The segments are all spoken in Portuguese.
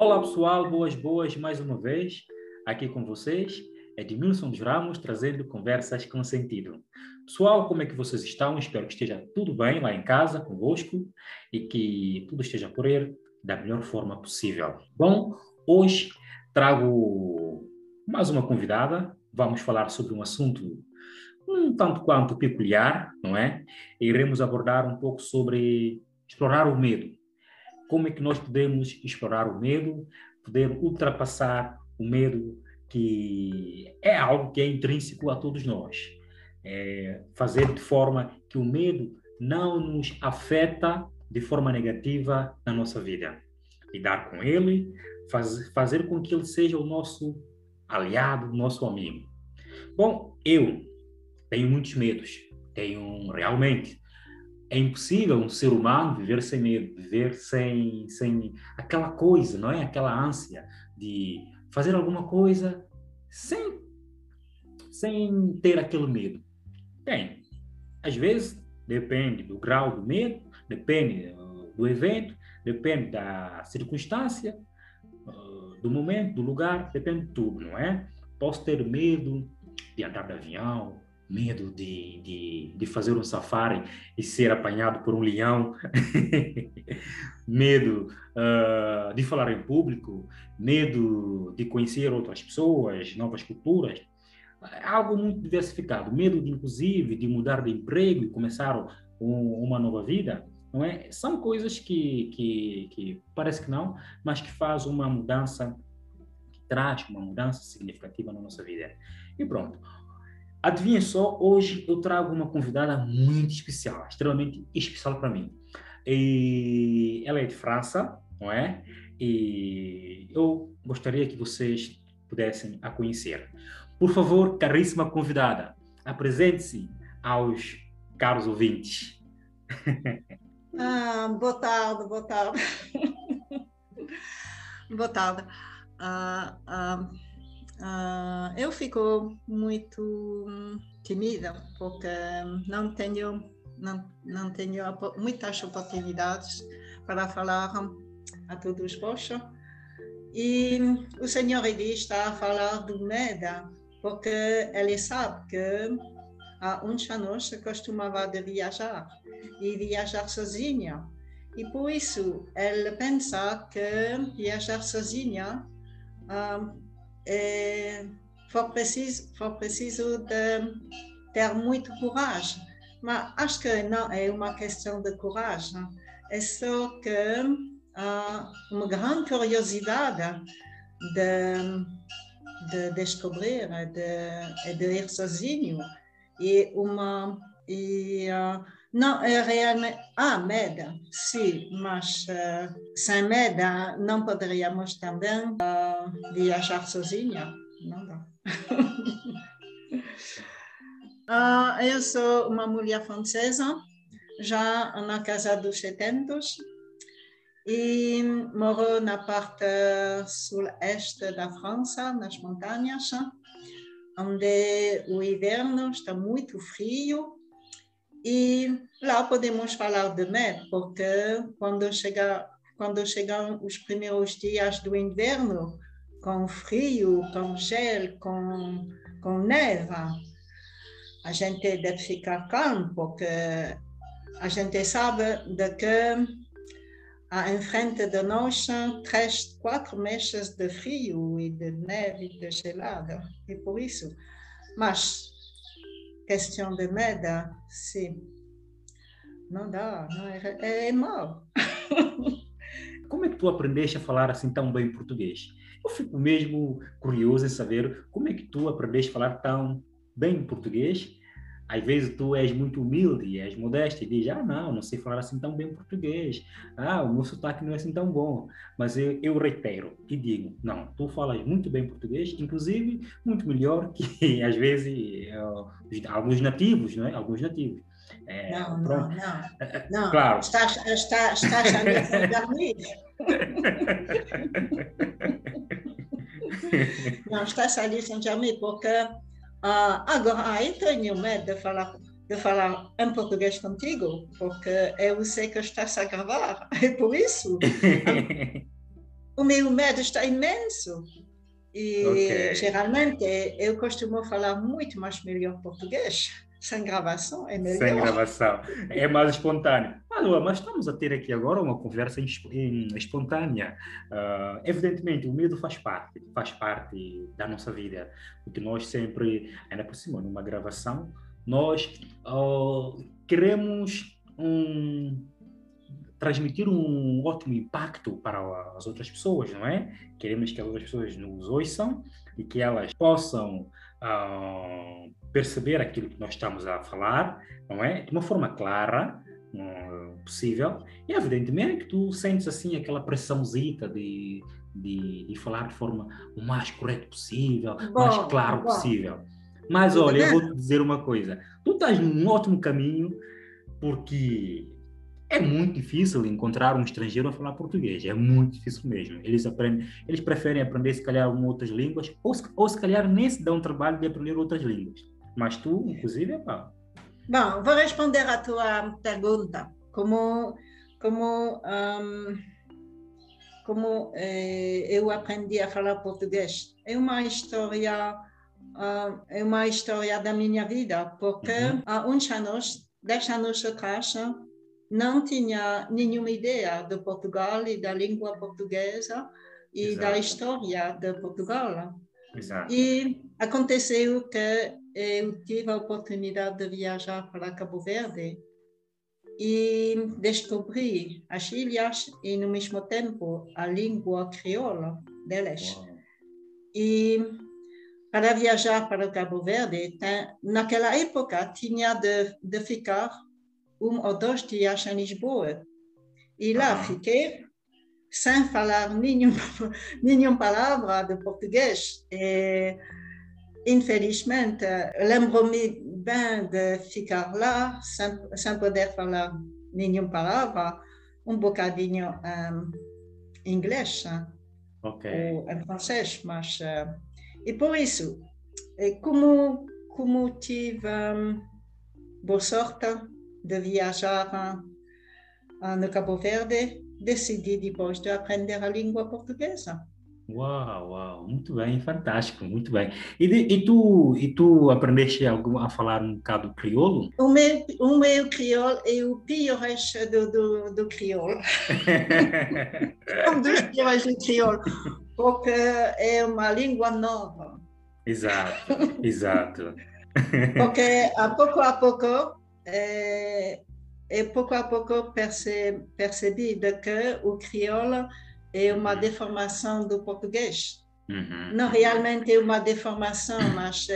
Olá pessoal, boas, boas, mais uma vez aqui com vocês. Edmilson dos Ramos trazendo conversas com sentido. Pessoal, como é que vocês estão? Espero que esteja tudo bem lá em casa convosco e que tudo esteja por ir da melhor forma possível. Bom, hoje trago mais uma convidada. Vamos falar sobre um assunto um tanto quanto peculiar, não é? Iremos abordar um pouco sobre explorar o medo como é que nós podemos explorar o medo, poder ultrapassar o medo que é algo que é intrínseco a todos nós. É fazer de forma que o medo não nos afeta de forma negativa na nossa vida. Lidar com ele, faz, fazer com que ele seja o nosso aliado, nosso amigo. Bom, eu tenho muitos medos, tenho realmente é impossível um ser humano viver sem medo, viver sem, sem aquela coisa, não é? Aquela ânsia de fazer alguma coisa sem, sem ter aquele medo. Tem. Às vezes, depende do grau do medo, depende uh, do evento, depende da circunstância, uh, do momento, do lugar, depende de tudo, não é? Posso ter medo de andar de avião, medo de, de, de, fazer um safari e ser apanhado por um leão, medo uh, de falar em público, medo de conhecer outras pessoas, novas culturas, algo muito diversificado, medo de, inclusive de mudar de emprego e começar um, uma nova vida, não é? São coisas que, que, que parece que não, mas que faz uma mudança, que traz uma mudança significativa na nossa vida. E pronto. Adivinha só, hoje eu trago uma convidada muito especial, extremamente especial para mim. E ela é de França, não é? E eu gostaria que vocês pudessem a conhecer. Por favor, caríssima convidada, apresente-se aos caros ouvintes. Ah, boa tarde, boa tarde. boa tarde. Ah, ah, Uh, eu fico muito tímida porque não tenho não, não tenho muitas oportunidades para falar a todos vós. E o senhor ele está a falar do medo, porque ele sabe que há uns anos costumava de viajar e viajar sozinha. E por isso ele pensa que viajar sozinha uh, é, for preciso, for preciso de ter muito coragem. Mas acho que não é uma questão de coragem, é só que há uma grande curiosidade de, de descobrir, de, de ir sozinho. E uma. E, uh, não, é realmente. Ah, medo, sim, mas uh, sem medo não poderíamos também uh, viajar sozinha. Não dá. uh, eu sou uma mulher francesa, já na casa dos 70 e moro na parte sul-este da França, nas montanhas, onde o inverno está muito frio e lá podemos falar de medo, porque quando, chega, quando chegam os primeiros dias do inverno, com frio, com gel, com, com neve, a gente deve ficar calmo, porque a gente sabe de que há em frente de nós três, quatro meses de frio e de neve e de gelada, e por isso. Mas questão de medo, sim. Não dá, não é, é, é mal. como é que tu aprendeste a falar assim tão bem português? Eu fico mesmo curioso em saber como é que tu aprendeste a falar tão bem português às vezes tu és muito humilde, és modesto e diz, ah, não, não sei falar assim tão bem português, ah, o meu sotaque não é assim tão bom, mas eu, eu reitero e digo, não, tu falas muito bem português, inclusive muito melhor que às vezes alguns nativos, não é? Alguns nativos. É, não, não, não, não, claro. estás, estás, estás a me não, estás a licenciar-me porque Uh, agora, aí tenho medo de falar, de falar em português contigo, porque eu sei que estás a gravar, é por isso. o meu medo está imenso. E okay. geralmente eu costumo falar muito mais melhor português. Sem gravação é melhor. Sem gravação. É mais espontâneo. Ah, Lua, mas estamos a ter aqui agora uma conversa espontânea. Uh, evidentemente, o medo faz parte, faz parte da nossa vida. Porque nós sempre, ainda por cima, numa gravação, nós uh, queremos um, transmitir um ótimo impacto para as outras pessoas, não é? Queremos que as outras pessoas nos ouçam e que elas possam uh, perceber aquilo que nós estamos a falar, não é? De uma forma clara, uh, possível. E evidentemente tu sentes assim aquela pressãozita de, de, de, falar de forma o mais correta possível, o mais claro bom. possível. Mas olha, eu vou te dizer uma coisa: tu estás num ótimo caminho, porque é muito difícil encontrar um estrangeiro a falar português, é muito difícil mesmo. Eles aprendem, eles preferem aprender se calhar outras línguas ou, ou se calhar nem se dão trabalho de aprender outras línguas. Mas tu, inclusive, é pá. Bom, vou responder à tua pergunta. Como como um, como eh, eu aprendi a falar português? É uma história uh, é uma história da minha vida, porque uhum. há uns anos, dez anos atrás, não tinha nenhuma ideia de Portugal e da língua portuguesa e Exato. da história de Portugal. Exato. E aconteceu que eu tive a oportunidade de viajar para Cabo Verde e descobri as ilhas e, no mesmo tempo, a língua crioula delas. Uau. E para viajar para Cabo Verde, naquela época, tinha de, de ficar um ou dois dias em Lisboa. E lá ah. fiquei sem falar nenhuma, nenhuma palavra de português. E, infelizmente, lembro-me bem de ficar lá sem, sem poder falar nenhuma palavra, um bocadinho um, inglês okay. ou em francês, mas uh, e por isso, como como tive um, boa sorte de viajar no Cabo Verde, decidi depois de aprender a língua portuguesa. Uau, uau, muito bem, fantástico, muito bem. E, e tu e tu aprendeste a falar um bocado crioulo? O meu, o meu crioulo é o pior do, do, do crioulo. um dos piores do crioulo, porque é uma língua nova. Exato, exato. porque a pouco a pouco é, é pouco a pouco perce, percebi que o crioulo é uma uhum. deformação do português. Uhum. Não realmente é uma deformação, mas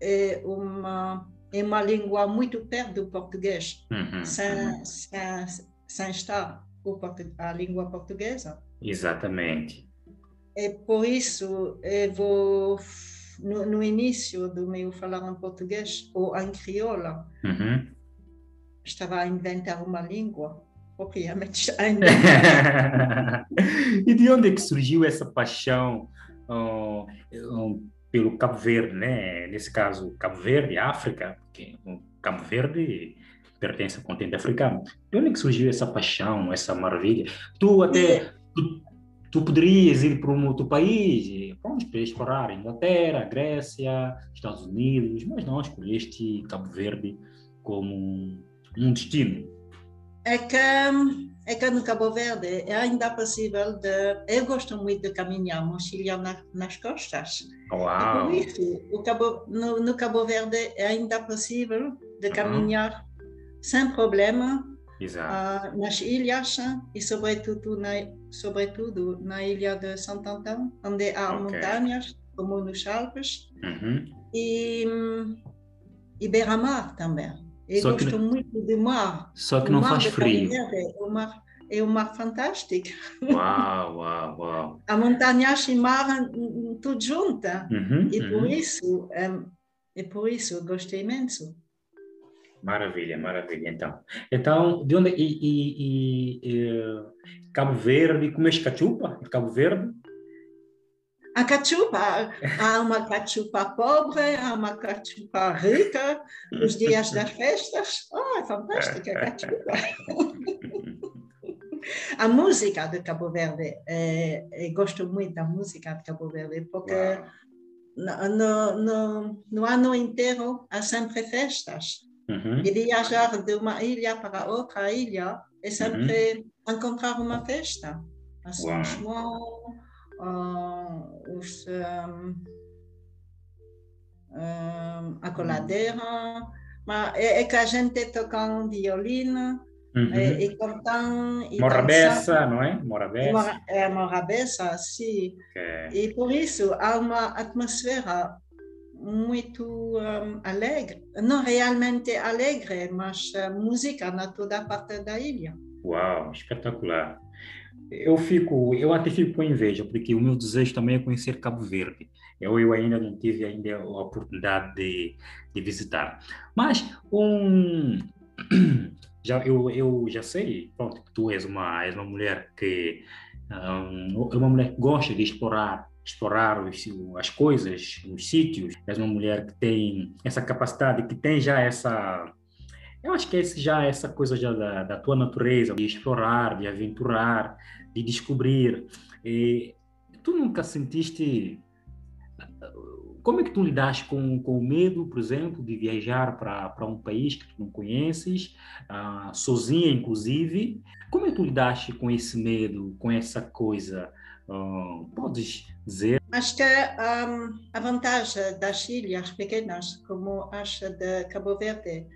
é uma, é uma língua muito perto do português, uhum. sem, sem, sem estar a língua portuguesa. Exatamente. É por isso eu vou no, no, início do meu falar em português ou em crioula, uhum. estava a inventar uma língua, obviamente ainda. e de onde é que surgiu essa paixão uh, uh, pelo Cabo Verde, né? Nesse caso, Cabo Verde, África, porque o Cabo Verde pertence ao continente africano. De onde é que surgiu essa paixão, essa maravilha? Tu até tu, tu poderias ir para um outro país, vamos explorar Inglaterra, Grécia, Estados Unidos, mas não escolheste Cabo Verde como um destino. É que, é que no Cabo Verde é ainda possível de. Eu gosto muito de caminhar mochila na, nas costas. Uau! E por isso, o Cabo, no, no Cabo Verde é ainda possível de caminhar uhum. sem problema uh, nas ilhas e sobretudo na, sobretudo na ilha de Santo Antão, onde há okay. montanhas, como nos Alpes, uhum. e, e beira-mar também. Eu só gosto que, muito de mar. Só que o não faz frio. O mar é um mar fantástico. Uau, uau, uau. A montanha e mar tudo junto. Uhum, e por uhum. isso, é, é por isso eu gostei imenso. Maravilha, maravilha. Então, então de onde e, e, e, Cabo Verde? Comes cachupa? Cabo Verde? A cachupa, há uma cachupa pobre, há uma cachupa rica, os dias das festas. Oh, é fantástica a cachupa. a música de Cabo Verde, é, gosto muito da música de Cabo Verde, porque no, no, no, ano inteiro há sempre festas. Uhum. E viajar de uma ilha para outra ilha é sempre uhum. encontrar uma festa. A São João, uh, os, um, um, a coladeira, mas é, é, que a gente toca um violino uhum. e, e cantando. Morabeza, não é? Morabeza. É, Morabeza, sim. Okay. E por isso há uma atmosfera muito um, alegre, não realmente alegre, mas uh, música na toda parte da ilha. Uau, espetacular. Eu fico, eu até fico com inveja, porque o meu desejo também é conhecer Cabo Verde. Eu, eu ainda não tive ainda a oportunidade de, de visitar. Mas um, já, eu, eu já sei, pronto, que tu és uma, és uma mulher que um, é uma mulher que gosta de explorar explorar os, as coisas, os sítios. És uma mulher que tem essa capacidade, que tem já essa eu acho que é já essa coisa já da, da, tua natureza, de explorar, de aventurar, de descobrir. E tu nunca sentiste como é que tu lidas com, com o medo, por exemplo, de viajar para um país que tu não conheces, uh, sozinha, inclusive? Como é que tu lidaste com esse medo, com essa coisa? Uh, podes dizer? Acho que um, a vantagem das ilhas pequenas, como acha de Cabo Verde,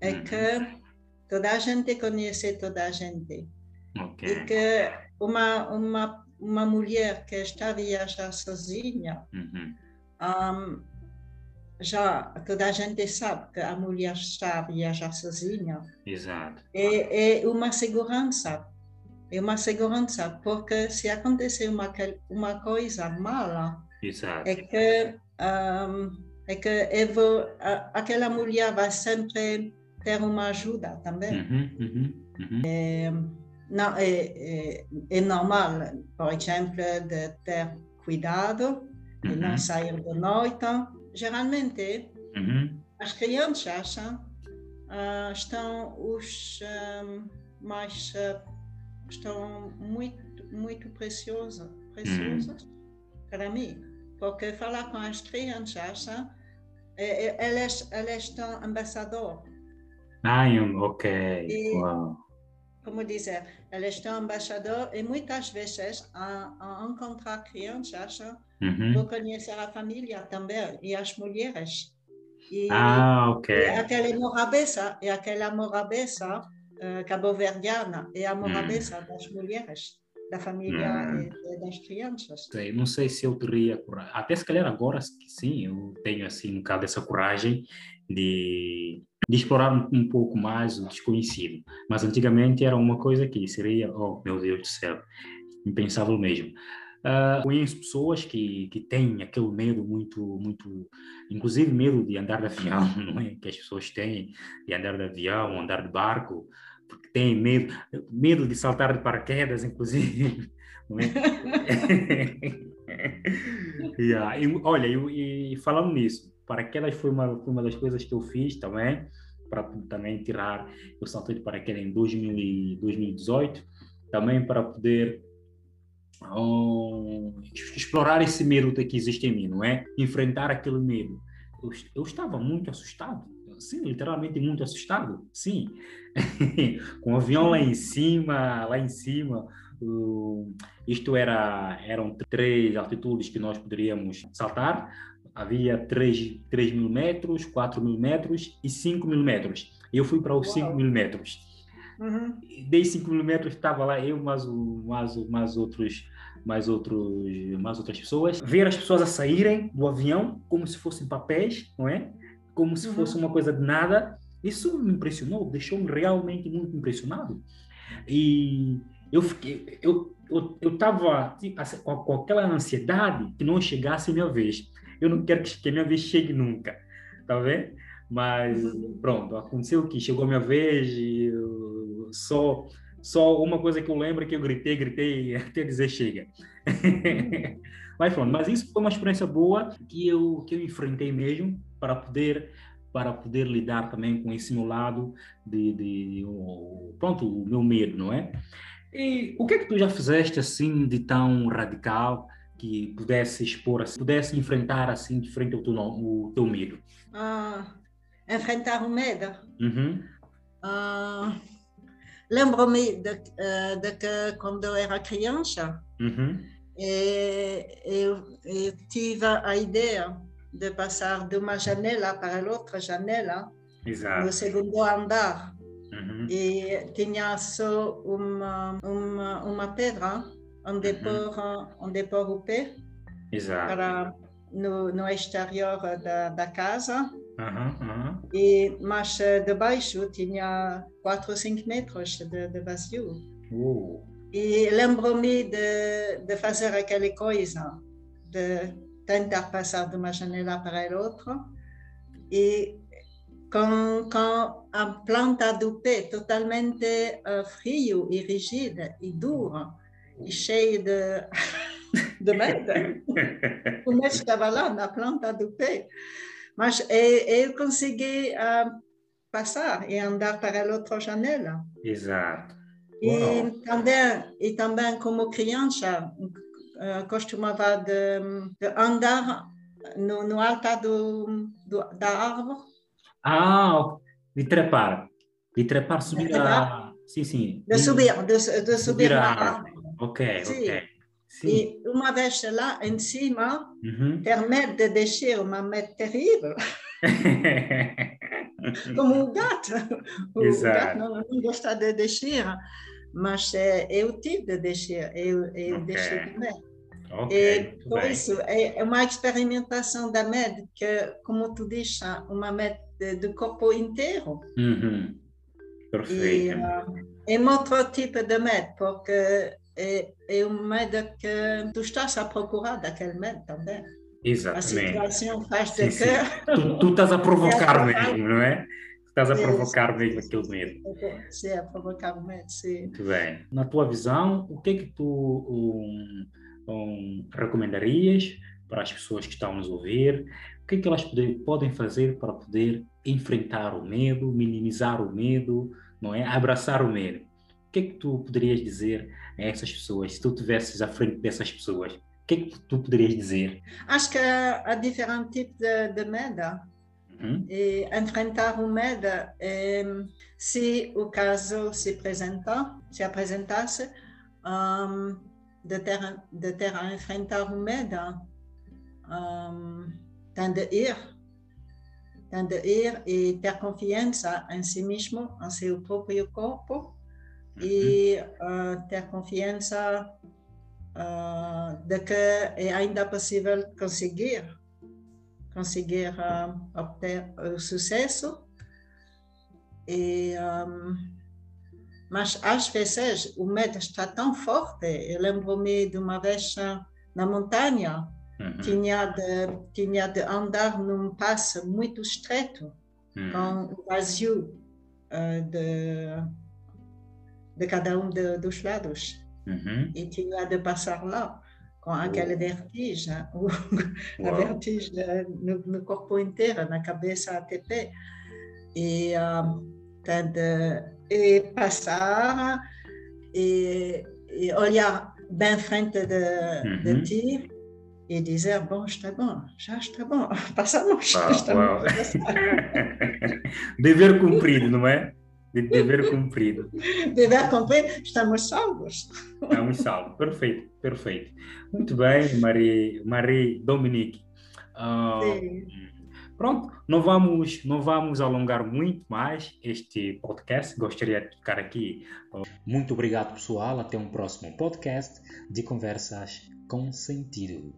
é uhum. que toda a gente conhece toda a gente. Okay. E que uma, uma, uma mulher que está a viajar sozinha, uhum um, já toda a gente sabe que a mulher está a viajar sozinha. Exato. É, é uma segurança. É uma segurança, porque se acontecer uma, uma coisa mala, Exato. é que, um, é que eu vou, a, aquela mulher vai sempre ter uma ajuda também. Uhum, uhum, uhum. É, não, é, é, é normal, por exemplo, de ter cuidado uhum. e não sair de noite. Geralmente, uhum. as crianças uh, estão os um, mais uh, estão muito muito preciosas preciosas uhum. para mim, porque falar com as crianças eh, eh, elas elas estão ambassador. Ah, ok. E, Uau como dizer, elas estão embaixador e muitas vezes a, a encontrar crianças uhum. vou conhecer a família também e as mulheres. E, ah, ok. E aquela morabeza, e aquela morabeza uh, cabo-verdiana e a morabeza hum. das mulheres da família hum. e, das crianças. Sei, não sei se eu teria coragem, até se calhar agora sim, eu tenho assim um bocado essa coragem de de explorar um, um, pouco mais o desconhecido. Mas antigamente era uma coisa que seria, oh meu Deus do céu, impensável mesmo. Uh, conheço pessoas que, que têm aquele medo muito, muito, inclusive medo de andar de avião, não é? Que as pessoas têm de andar de avião, andar de barco, porque têm medo, medo de saltar de paraquedas, inclusive. Não é? yeah. e, olha, e, e falando nisso, paraquedas foi uma, foi uma das coisas que eu fiz também, para também tirar, eu saltei de paraquedas em 2000 e 2018, também para poder um, explorar esse medo que existe em mim, não é? Enfrentar aquele medo. Eu, eu estava muito assustado, sim, literalmente muito assustado, sim. Com o avião lá em cima, lá em cima, uh, isto era eram três altitudes que nós poderíamos saltar havia 3, 3 mil metros, 4 mil metros e 5 mil metros. Eu fui para os Uau. 5 mil metros. Uhum. Dei 5 mil metros, estava lá eu, mais, mais, mais, outros, mais, outros, mais outras pessoas. Ver as pessoas a saírem do avião como se fossem papéis, não é? Como se uhum. fosse uma coisa de nada. Isso me impressionou, deixou-me realmente muito impressionado. E eu fiquei, eu eu estava assim, com, com aquela ansiedade que não chegasse a minha vez eu não quero que, a minha vez chegue nunca, tá vendo? Mas uhum. pronto, aconteceu que chegou a minha vez e só só uma coisa que eu lembro é que eu gritei, gritei até dizer chega. Uhum. mas pronto, mas isso foi uma experiência boa que eu que eu enfrentei mesmo para poder para poder lidar também com esse meu lado de, de, pronto, o meu medo, não é? E o que é que tu já fizeste assim de tão radical que pudesse expor, assim, pudesse enfrentar assim de frente ao teu, o teu medo? Ah, enfrentar o medo? Uhum. Ah, Lembro-me de, eh, de, que quando eu era criança, uhum. eu, eu tive a ideia de passar de uma janela para outra janela Exato. no segundo andar. Uhum. E tinha só uma, uma, uma pedra onde, uhum. pôr, onde pôr o pé Exato. Para, no, no exterior da, da casa. Uhum, E, mas debaixo tinha 4 ou 5 metros de, de vazio. Uh. E lembro-me de, de fazer aquela coisa, de tentar passar de uma janela para a outra. E com, com a planta do pé totalmente uh, frio e rígida e dura e cheia de, de merda. o medo estava lá na planta do pé. Mas eu consegui uh, passar e andar para a outra janela. Exato. E também, e também como criança, uh, costumava de, de andar no, no alto do, do, da árvore ah, de trepar. De trepar, subir a... Sim, sim. De subir, de, de subir a árvore. Ok, sim. ok. Sim. E uma vez lá em cima, uhum. permite de deixar uma meta terrível. Como o gato. O Exato. gato não, não gosta de deixar, mas é, eu tive de deixar, eu, eu Ok. deixei também. ok, E por bem. isso, é é uma experimentação da MED, que, como tu dizes, uma MED de corpo inteiro. Uhum. E Perfeito. ah, é um outro tipo de MED, porque é, é um MED que tu estás a procurar daquele MED também. A Exatamente. situação faz Sim, sim. que Tu, tu estás a provocar É, mesmo, não é? Estás a provocar mesmo aquele medo. Sim, a provocar o medo, sim. Muito bem. Na tua visão, o que é que tu um, um, recomendarias para as pessoas que estão a nos ouvir? O que é que elas poder, podem fazer para poder enfrentar o medo, minimizar o medo, não é? Abraçar o medo. O que é que tu poderias dizer a essas pessoas, se tu estivesses à frente dessas pessoas? O que é que tu poderias dizer? Acho que há diferentes tipos de, de medo. Uhum. E enfrentar o medo, é, se o caso se apresentar, se apresentasse, um, de, ter, de ter a enfrentar o medo, um, tem de ir, tem de ir e ter confiança em si mesmo, em seu próprio corpo, e uh, ter confiança uh, de que é ainda possível conseguir conseguir uh, obter o sucesso. E, um, mas às vezes o medo está tão forte. Eu lembro-me de uma vez na montanha, Uhum. tinha de, tinha de andar num passo muito estreito, Uhum. com o vazio de, de cada um de, dos lados. Uhum. E tinha de passar lá com aquela vertigem, o- a vertigem no, no corpo inteiro, na cabeça até pé. E ah, de e passar e, e olhar bem frente de, de Uhum. ti e dizer, bom, está bom, já está bom, passamos. Uau, estamos uau. passar." Dever cumprido, não é? De- Dever cumprido. Dever cumprir, estamos salvos. É um salvo. Perfeito, perfeito. Muito bem, Marie, Marie Dominique. Ah, Sim. pronto, não vamos, não vamos alongar muito mais este podcast. Gostaria de ficar aqui. Muito obrigado, pessoal. Até um próximo podcast de conversas com sentido.